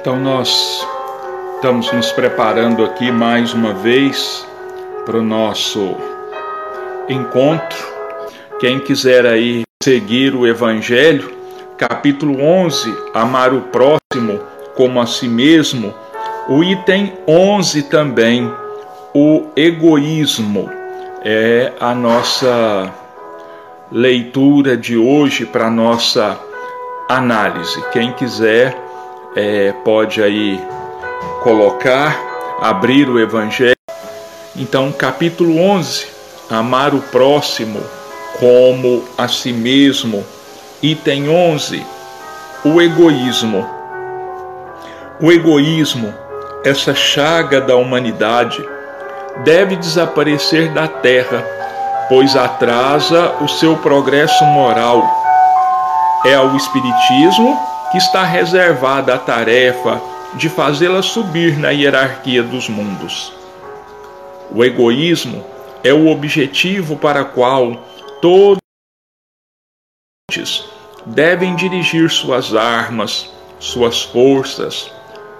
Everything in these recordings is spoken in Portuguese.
Então nós estamos nos preparando aqui mais uma vez para o nosso encontro. Quem quiser aí seguir o Evangelho, capítulo 11, amar o próximo como a si mesmo, o item 11 também, o egoísmo, é a nossa leitura de hoje para nossa análise. Quem quiser é, pode aí colocar, abrir o Evangelho. Então, capítulo 11, amar o próximo como a si mesmo. Item 11, o egoísmo. O egoísmo, essa chaga da humanidade, deve desaparecer da terra, pois atrasa o seu progresso moral. É ao Espiritismo que está reservada a tarefa de fazê-la subir na hierarquia dos mundos. O egoísmo é o objetivo para qual todos devem dirigir suas armas, suas forças,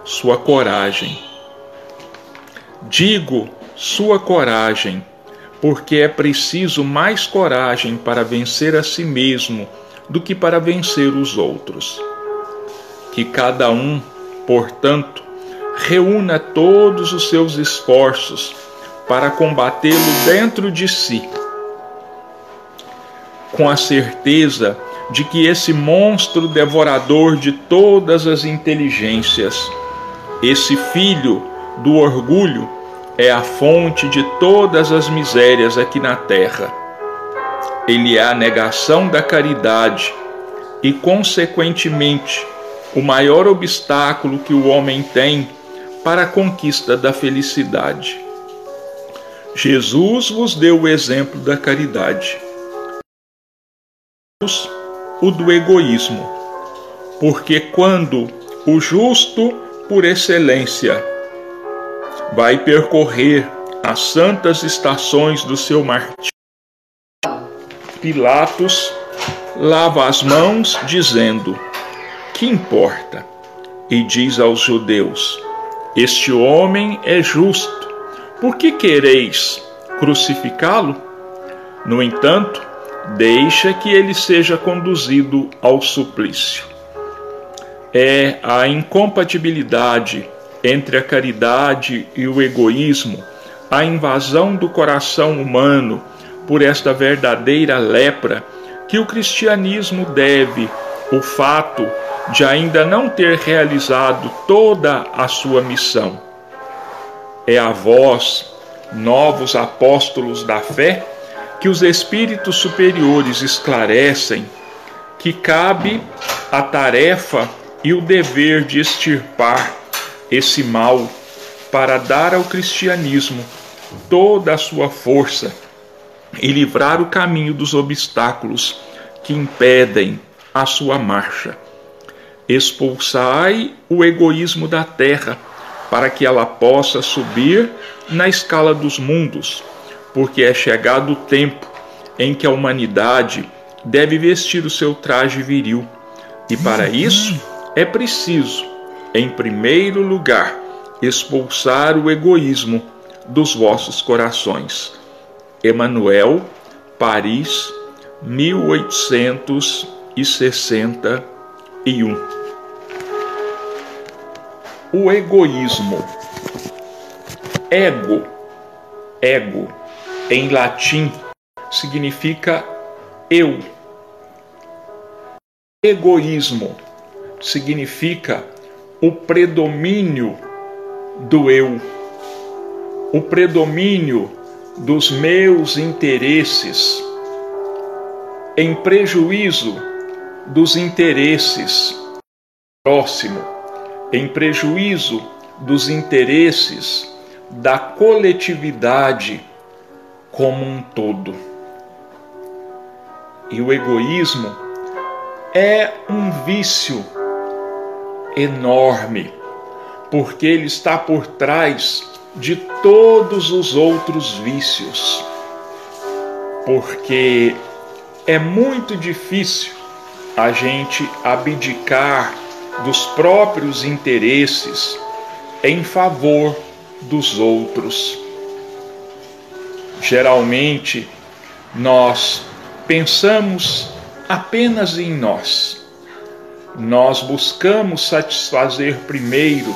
sua coragem. Digo sua coragem, porque é preciso mais coragem para vencer a si mesmo do que para vencer os outros que cada um, portanto, reúna todos os seus esforços para combatê-lo dentro de si, com a certeza de que esse monstro devorador de todas as inteligências, esse filho do orgulho, é a fonte de todas as misérias aqui na terra. Ele é a negação da caridade e, consequentemente, o maior obstáculo que o homem tem para a conquista da felicidade. Jesus vos deu o exemplo da caridade, o do egoísmo, porque quando o justo por excelência vai percorrer as santas estações do seu martírio, Pilatos lava as mãos, dizendo: que importa? E diz aos judeus: Este homem é justo, por que quereis crucificá-lo? No entanto, deixa que ele seja conduzido ao suplício. É a incompatibilidade entre a caridade e o egoísmo, a invasão do coração humano por esta verdadeira lepra que o cristianismo deve o fato de ainda não ter realizado toda a sua missão. É a vós, novos apóstolos da fé, que os espíritos superiores esclarecem que cabe a tarefa e o dever de extirpar esse mal para dar ao cristianismo toda a sua força e livrar o caminho dos obstáculos que impedem a sua marcha. Expulsai o egoísmo da terra, para que ela possa subir na escala dos mundos, porque é chegado o tempo em que a humanidade deve vestir o seu traje viril. E para isso é preciso, em primeiro lugar, expulsar o egoísmo dos vossos corações. Emanuel, Paris, 1861 o egoísmo. Ego, ego, em latim, significa eu. Egoísmo significa o predomínio do eu, o predomínio dos meus interesses, em prejuízo dos interesses próximo em prejuízo dos interesses da coletividade como um todo. E o egoísmo é um vício enorme, porque ele está por trás de todos os outros vícios. Porque é muito difícil a gente abdicar dos próprios interesses em favor dos outros. Geralmente, nós pensamos apenas em nós. Nós buscamos satisfazer primeiro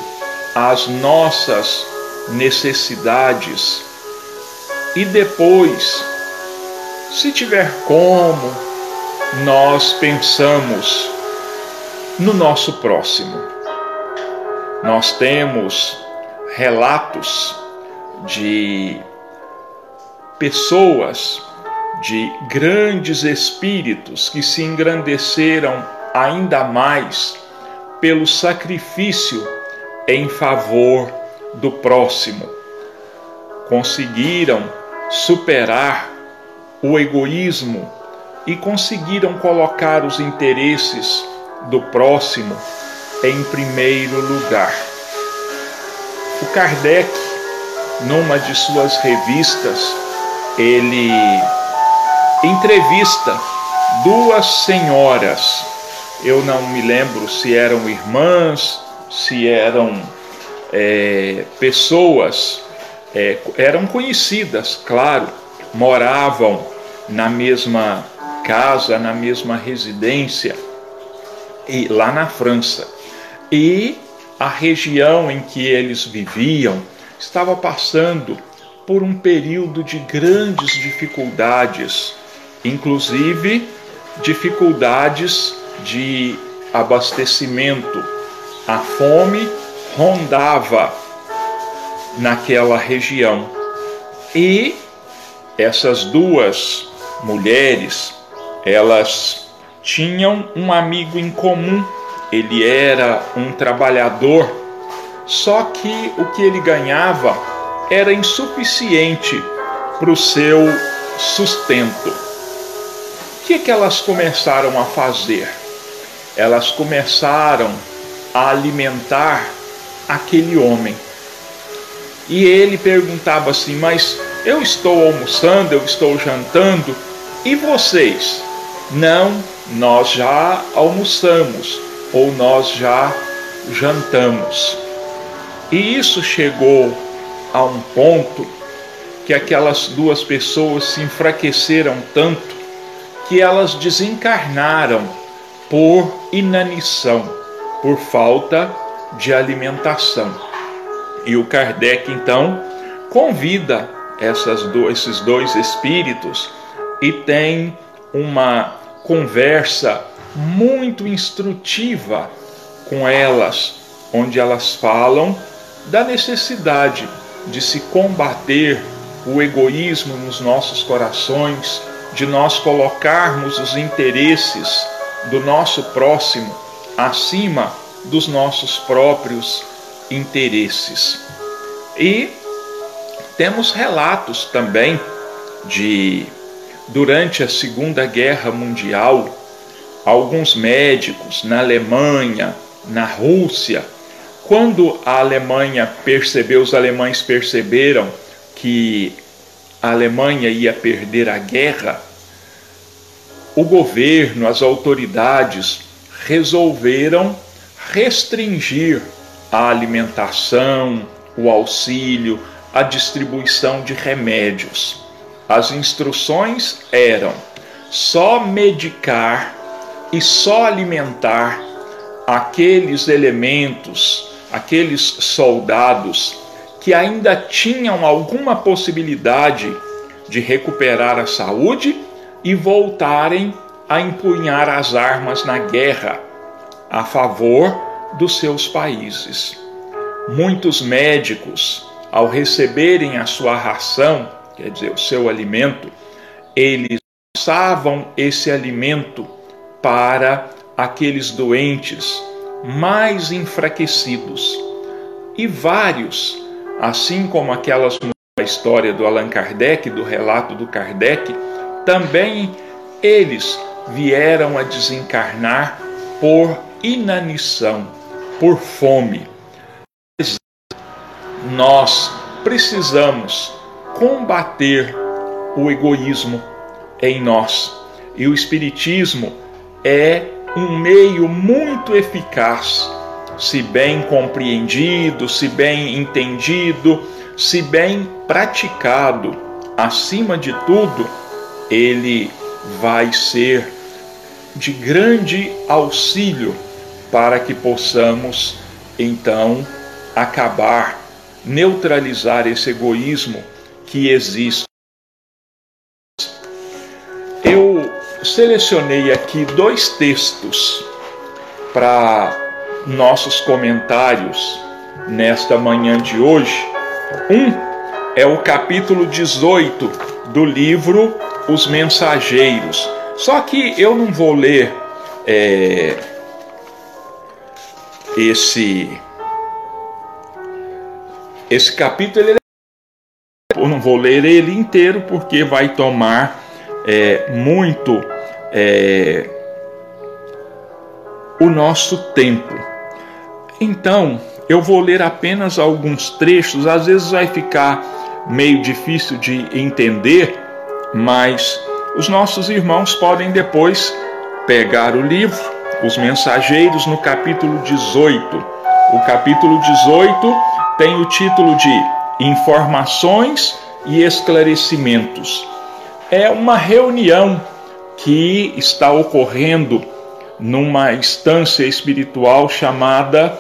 as nossas necessidades e depois, se tiver como, nós pensamos no nosso próximo. Nós temos relatos de pessoas, de grandes espíritos que se engrandeceram ainda mais pelo sacrifício em favor do próximo. Conseguiram superar o egoísmo e conseguiram colocar os interesses do próximo em primeiro lugar. O Kardec, numa de suas revistas, ele entrevista duas senhoras. Eu não me lembro se eram irmãs, se eram é, pessoas, é, eram conhecidas, claro, moravam na mesma casa, na mesma residência, e lá na França. E a região em que eles viviam estava passando por um período de grandes dificuldades, inclusive dificuldades de abastecimento. A fome rondava naquela região. E essas duas mulheres, elas tinham um amigo em comum. Ele era um trabalhador, só que o que ele ganhava era insuficiente para o seu sustento. O que, que elas começaram a fazer? Elas começaram a alimentar aquele homem. E ele perguntava assim: Mas eu estou almoçando, eu estou jantando, e vocês? Não, nós já almoçamos ou nós já jantamos. E isso chegou a um ponto que aquelas duas pessoas se enfraqueceram tanto que elas desencarnaram por inanição, por falta de alimentação. E o Kardec então convida essas do, esses dois espíritos e tem uma conversa muito instrutiva com elas, onde elas falam da necessidade de se combater o egoísmo nos nossos corações, de nós colocarmos os interesses do nosso próximo acima dos nossos próprios interesses. E temos relatos também de durante a Segunda Guerra Mundial, alguns médicos na Alemanha, na Rússia, quando a Alemanha percebeu, os alemães perceberam que a Alemanha ia perder a guerra, o governo, as autoridades resolveram restringir a alimentação, o auxílio, a distribuição de remédios. As instruções eram só medicar e só alimentar aqueles elementos, aqueles soldados que ainda tinham alguma possibilidade de recuperar a saúde e voltarem a empunhar as armas na guerra a favor dos seus países. Muitos médicos ao receberem a sua ração, quer dizer, o seu alimento, eles passavam esse alimento para aqueles doentes mais enfraquecidos. E vários, assim como aquelas a história do Allan Kardec, do relato do Kardec, também eles vieram a desencarnar por inanição, por fome nós precisamos combater o egoísmo em nós. E o Espiritismo é um meio muito eficaz, se bem compreendido, se bem entendido, se bem praticado. Acima de tudo, ele vai ser de grande auxílio para que possamos então acabar, neutralizar esse egoísmo que existe. Eu selecionei aqui dois textos para nossos comentários nesta manhã de hoje. Um é o capítulo 18 do livro Os Mensageiros. Só que eu não vou ler é, esse esse capítulo. Ele, é, eu não vou ler ele inteiro porque vai tomar é, muito é, o nosso tempo. Então, eu vou ler apenas alguns trechos, às vezes vai ficar meio difícil de entender, mas os nossos irmãos podem depois pegar o livro, Os Mensageiros, no capítulo 18. O capítulo 18 tem o título de Informações e Esclarecimentos. É uma reunião que está ocorrendo numa instância espiritual chamada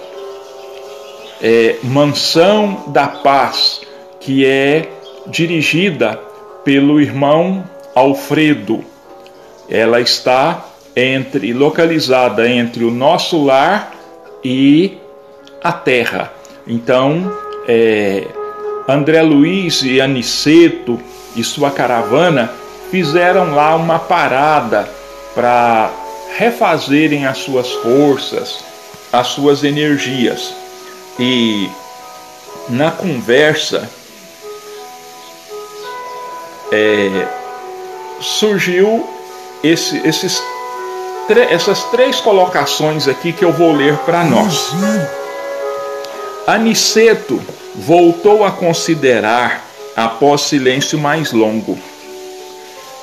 é, Mansão da Paz, que é dirigida pelo irmão Alfredo. Ela está entre localizada entre o nosso lar e a terra. Então, é, André Luiz e Aniceto e sua caravana fizeram lá uma parada para refazerem as suas forças, as suas energias. E na conversa é, surgiu esse, esses, essas três colocações aqui que eu vou ler para nós. Aniceto voltou a considerar após silêncio mais longo.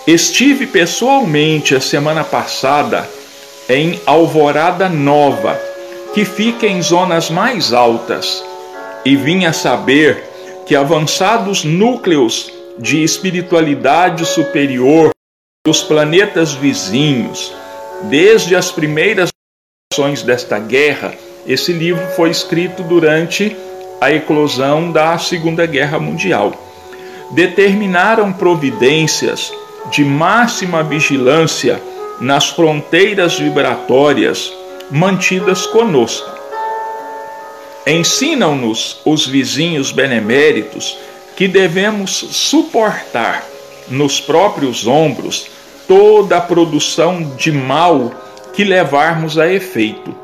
Estive pessoalmente a semana passada em Alvorada Nova, que fica em zonas mais altas, e vim a saber que avançados núcleos de espiritualidade superior dos planetas vizinhos, desde as primeiras ações desta guerra, esse livro foi escrito durante a eclosão da Segunda Guerra Mundial. Determinaram providências de máxima vigilância nas fronteiras vibratórias mantidas conosco. Ensinam-nos os vizinhos beneméritos que devemos suportar nos próprios ombros toda a produção de mal que levarmos a efeito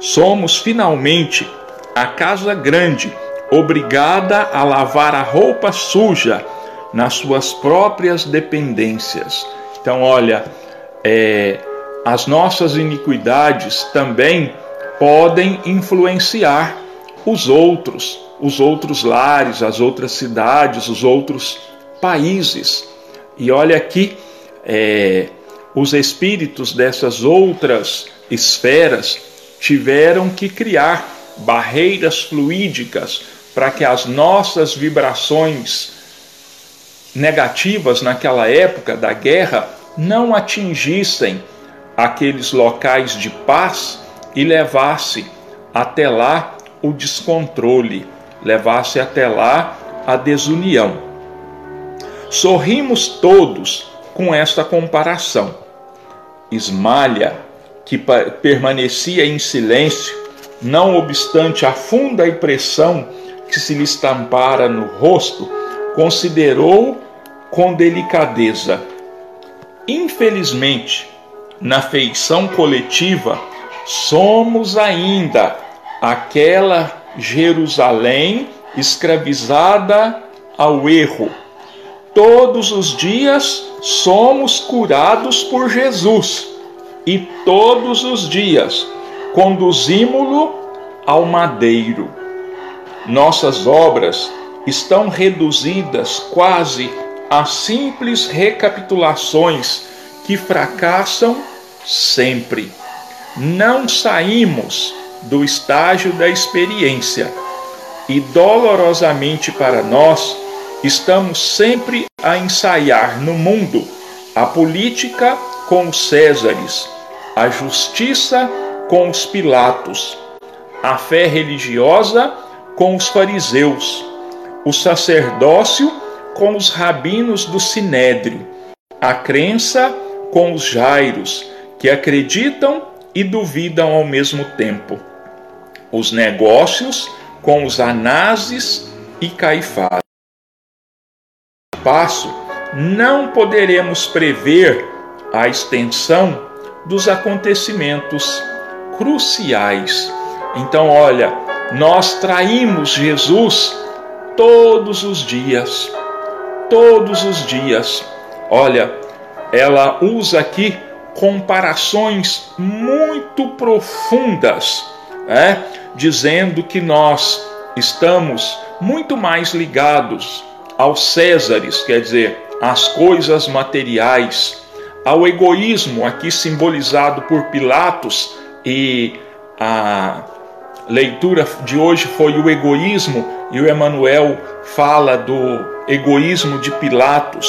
somos finalmente a casa grande, obrigada a lavar a roupa suja nas suas próprias dependências. Então, olha, é, as nossas iniquidades também podem influenciar os outros, os outros lares, as outras cidades, os outros países. E olha aqui, é, os espíritos dessas outras esferas tiveram que criar barreiras fluídicas para que as nossas vibrações negativas naquela época da guerra não atingissem aqueles locais de paz e levasse até lá o descontrole, levasse até lá a desunião. Sorrimos todos com esta comparação. Esmalha que permanecia em silêncio, não obstante a funda impressão que se lhe estampara no rosto, considerou com delicadeza. Infelizmente, na feição coletiva, somos ainda aquela Jerusalém escravizada ao erro. Todos os dias somos curados por Jesus e todos os dias conduzimo-lo ao madeiro. Nossas obras estão reduzidas quase a simples recapitulações que fracassam sempre. não saímos do estágio da experiência e dolorosamente para nós estamos sempre a ensaiar no mundo a política com os Césares, a justiça com os Pilatos, a fé religiosa com os fariseus, o sacerdócio com os rabinos do sinédrio, a crença com os jairos, que acreditam e duvidam ao mesmo tempo, os negócios com os anases e caifás. Passo, não poderemos prever a extensão dos acontecimentos cruciais. Então, olha, nós traímos Jesus todos os dias. Todos os dias. Olha, ela usa aqui comparações muito profundas, né? dizendo que nós estamos muito mais ligados aos Césares, quer dizer, às coisas materiais, ao egoísmo, aqui simbolizado por Pilatos, e a leitura de hoje foi o egoísmo, e o Emanuel fala do egoísmo de Pilatos,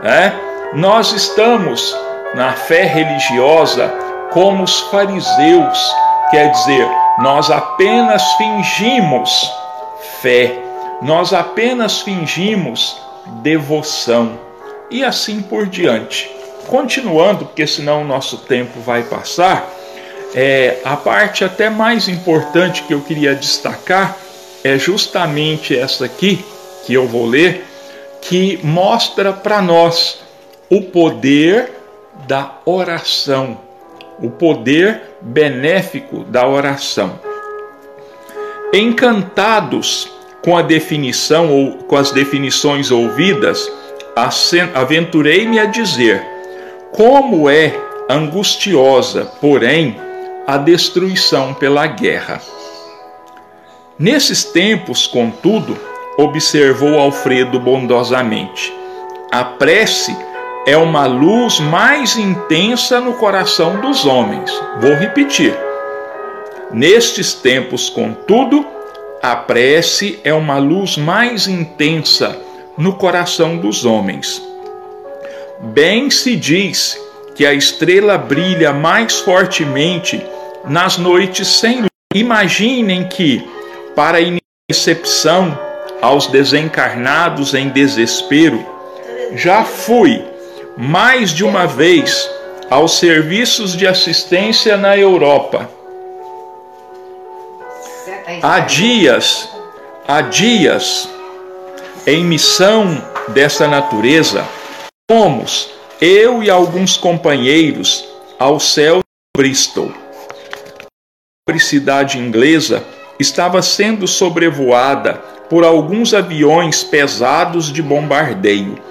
né? Nós estamos na fé religiosa como os fariseus, quer dizer, nós apenas fingimos fé, nós apenas fingimos devoção e assim por diante. Continuando, porque senão o nosso tempo vai passar, é, a parte até mais importante que eu queria destacar é justamente essa aqui, que eu vou ler, que mostra para nós o poder da oração, o poder benéfico da oração. Encantados com a definição ou com as definições ouvidas, aventurei-me a dizer: como é angustiosa, porém, a destruição pela guerra. Nesses tempos, contudo, observou Alfredo bondosamente, a prece é uma luz mais intensa no coração dos homens. Vou repetir. Nestes tempos, contudo, a prece é uma luz mais intensa no coração dos homens. Bem se diz que a estrela brilha mais fortemente nas noites sem luz. Imaginem que, para a recepção aos desencarnados em desespero, já fui mais de uma vez aos serviços de assistência na Europa. Há dias, há dias, em missão dessa natureza, fomos, eu e alguns companheiros, ao céu de Bristol. A cidade inglesa estava sendo sobrevoada por alguns aviões pesados de bombardeio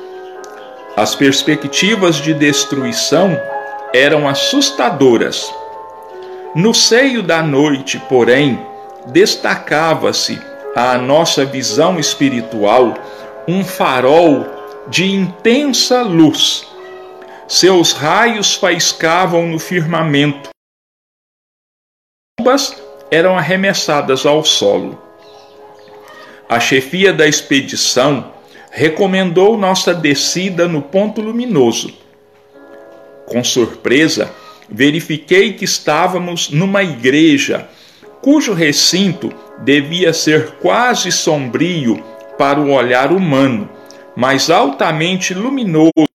as perspectivas de destruição eram assustadoras. No seio da noite, porém, destacava-se à nossa visão espiritual um farol de intensa luz. Seus raios faiscavam no firmamento. Bombas eram arremessadas ao solo. A chefia da expedição recomendou nossa descida no ponto luminoso. Com surpresa, verifiquei que estávamos numa igreja cujo recinto devia ser quase sombrio para o olhar humano, mas altamente luminoso.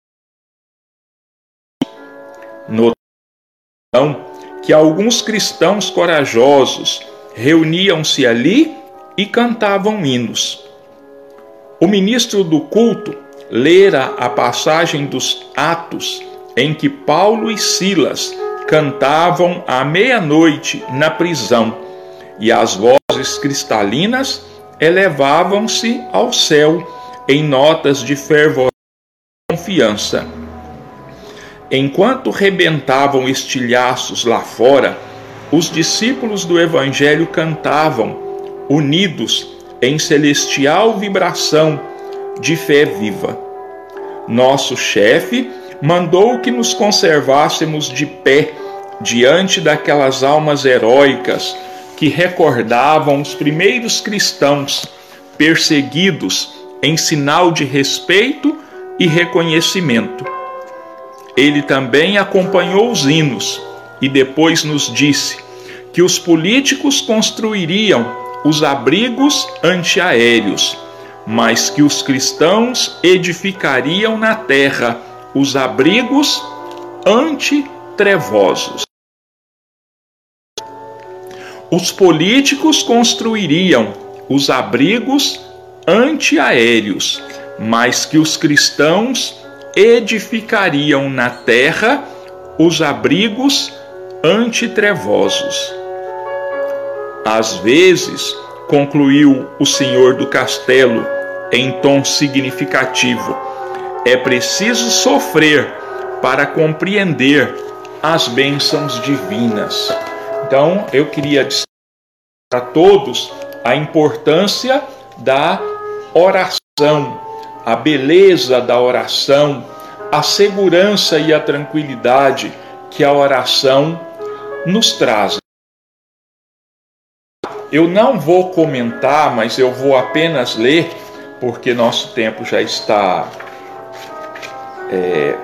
Que alguns cristãos corajosos reuniam-se ali e cantavam hinos. O ministro do culto lera a passagem dos Atos em que Paulo e Silas cantavam à meia-noite na prisão e as vozes cristalinas elevavam-se ao céu em notas de fervor e confiança. Enquanto rebentavam estilhaços lá fora, os discípulos do Evangelho cantavam, unidos em celestial vibração de fé viva. Nosso chefe mandou que nos conservássemos de pé diante daquelas almas heróicas que recordavam os primeiros cristãos perseguidos em sinal de respeito e reconhecimento. Ele também acompanhou os hinos e depois nos disse que os políticos construiriam os abrigos antiaéreos, mas que os cristãos edificariam na terra os abrigos antitrevosos. Os políticos construiriam os abrigos antiaéreos, mas que os cristãos edificariam na terra os abrigos antitrevosos. Às vezes, concluiu o senhor do castelo em tom significativo, é preciso sofrer para compreender as bênçãos divinas. Então, eu queria dizer a todos a importância da oração, a beleza da oração, a segurança e a tranquilidade que a oração nos traz. Eu não vou comentar, mas eu vou apenas ler, porque nosso tempo já está é,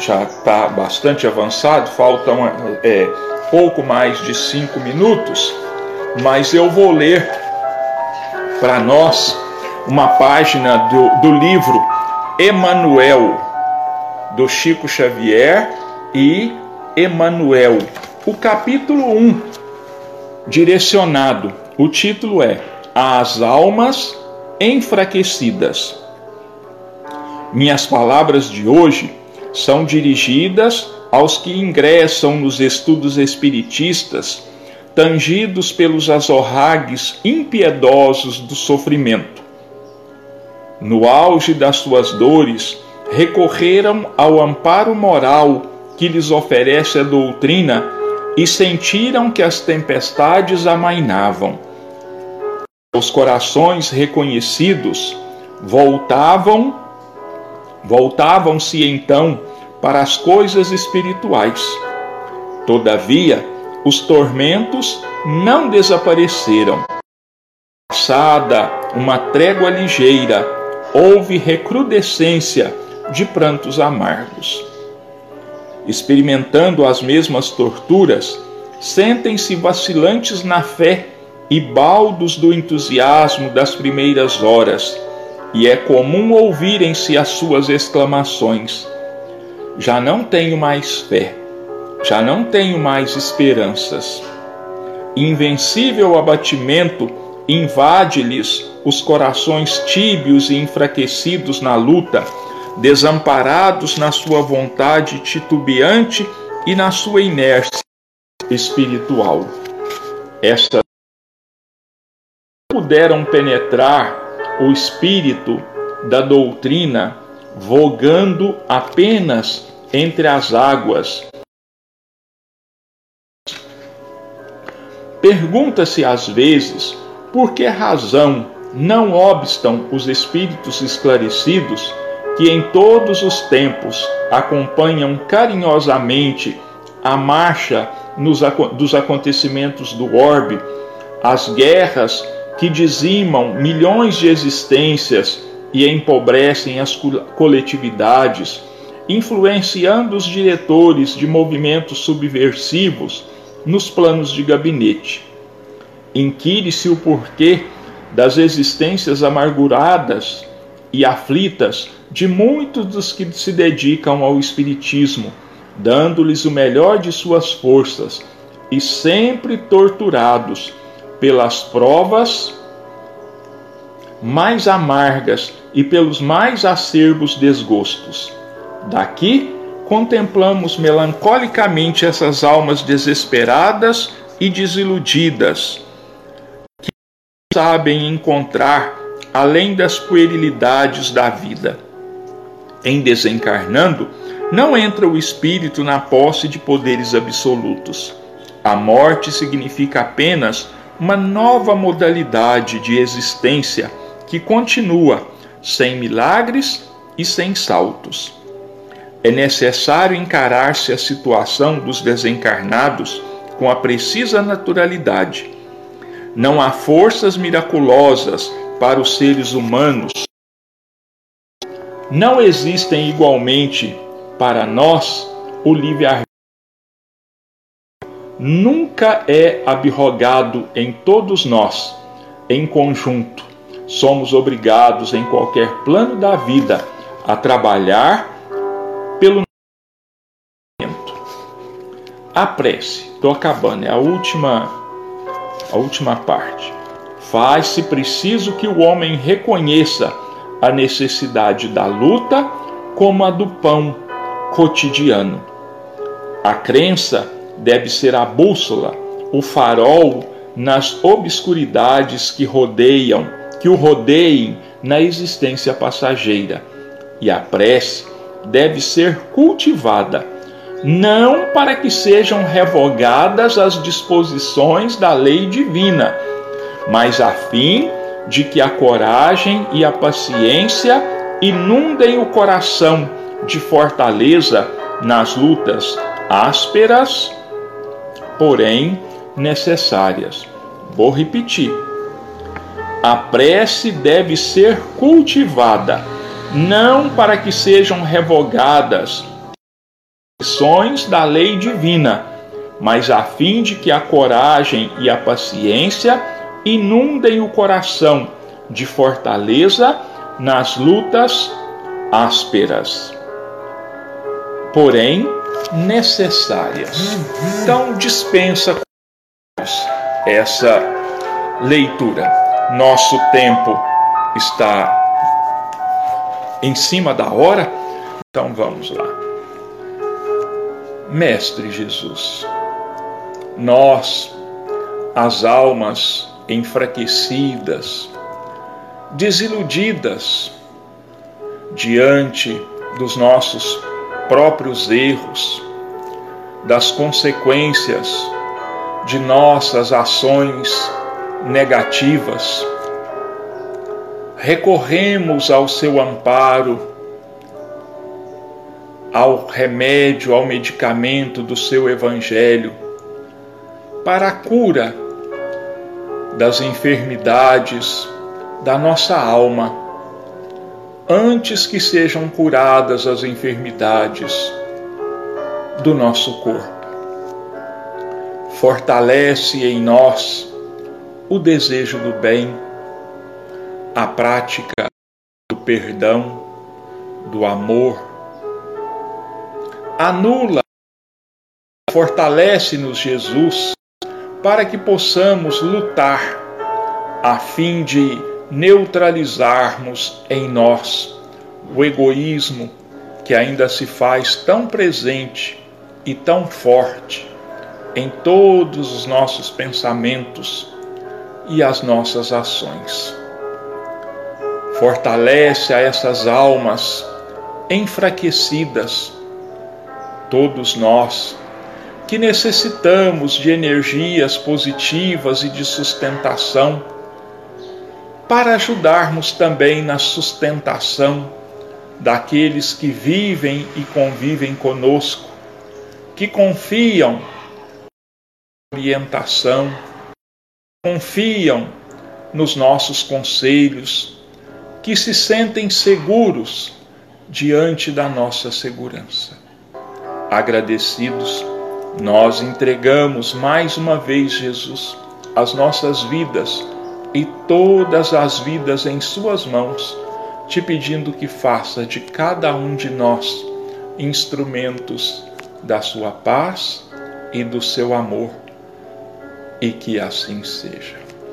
já está bastante avançado, faltam é, pouco mais de cinco minutos, mas eu vou ler para nós uma página do, do livro Emanuel, do Chico Xavier e Emanuel, o capítulo 1, direcionado. O título é As Almas Enfraquecidas. Minhas palavras de hoje são dirigidas aos que ingressam nos estudos espiritistas, tangidos pelos azorragues impiedosos do sofrimento. No auge das suas dores, recorreram ao amparo moral que lhes oferece a doutrina e sentiram que as tempestades amainavam. Os corações reconhecidos voltavam voltavam-se então para as coisas espirituais. Todavia, os tormentos não desapareceram. Passada uma trégua ligeira, houve recrudescência de prantos amargos. Experimentando as mesmas torturas, sentem-se vacilantes na fé e baldos do entusiasmo das primeiras horas, e é comum ouvirem-se as suas exclamações: Já não tenho mais fé, já não tenho mais esperanças. Invencível abatimento invade-lhes os corações tíbios e enfraquecidos na luta desamparados na sua vontade titubeante e na sua inércia espiritual. Estas puderam penetrar o espírito da doutrina, vogando apenas entre as águas. Pergunta-se às vezes por que razão não obstam os espíritos esclarecidos que em todos os tempos acompanham carinhosamente a marcha nos, dos acontecimentos do orbe, as guerras que dizimam milhões de existências e empobrecem as coletividades, influenciando os diretores de movimentos subversivos nos planos de gabinete. Inquire-se o porquê das existências amarguradas e aflitas de muitos dos que se dedicam ao Espiritismo, dando-lhes o melhor de suas forças e sempre torturados pelas provas mais amargas e pelos mais acerbos desgostos. Daqui contemplamos melancolicamente essas almas desesperadas e desiludidas, sabem encontrar além das puerilidades da vida. Em desencarnando, não entra o espírito na posse de poderes absolutos. A morte significa apenas uma nova modalidade de existência que continua sem milagres e sem saltos. é necessário encarar-se a situação dos desencarnados com a precisa naturalidade. Não há forças miraculosas para os seres humanos. Não existem igualmente para nós o livre-arbítrio. Nunca é abrogado em todos nós, em conjunto. Somos obrigados, em qualquer plano da vida, a trabalhar pelo a prece. Estou acabando, é a última, a última parte. Faz-se preciso que o homem reconheça a necessidade da luta como a do pão cotidiano. A crença deve ser a bússola, o farol nas obscuridades que rodeiam, que o rodeiem na existência passageira. E a prece deve ser cultivada, não para que sejam revogadas as disposições da lei divina, mas a fim de que a coragem e a paciência inundem o coração de fortaleza nas lutas ásperas, porém necessárias. Vou repetir. A prece deve ser cultivada não para que sejam revogadas as da lei divina, mas a fim de que a coragem e a paciência inundem o coração de fortaleza nas lutas ásperas, porém necessárias. Então dispensa essa leitura. Nosso tempo está em cima da hora? Então vamos lá. Mestre Jesus, nós, as almas enfraquecidas, desiludidas diante dos nossos próprios erros, das consequências de nossas ações negativas, recorremos ao seu amparo, ao remédio, ao medicamento do seu Evangelho, para a cura das enfermidades da nossa alma, antes que sejam curadas as enfermidades do nosso corpo. Fortalece em nós o desejo do bem a prática do perdão, do amor. Anula, fortalece-nos, Jesus, para que possamos lutar a fim de neutralizarmos em nós o egoísmo que ainda se faz tão presente e tão forte em todos os nossos pensamentos e as nossas ações. Fortalece a essas almas enfraquecidas, todos nós que necessitamos de energias positivas e de sustentação, para ajudarmos também na sustentação daqueles que vivem e convivem conosco, que confiam na orientação, confiam nos nossos conselhos, que se sentem seguros diante da nossa segurança. Agradecidos, nós entregamos mais uma vez, Jesus, as nossas vidas e todas as vidas em Suas mãos, te pedindo que faça de cada um de nós instrumentos da Sua paz e do seu amor, e que assim seja.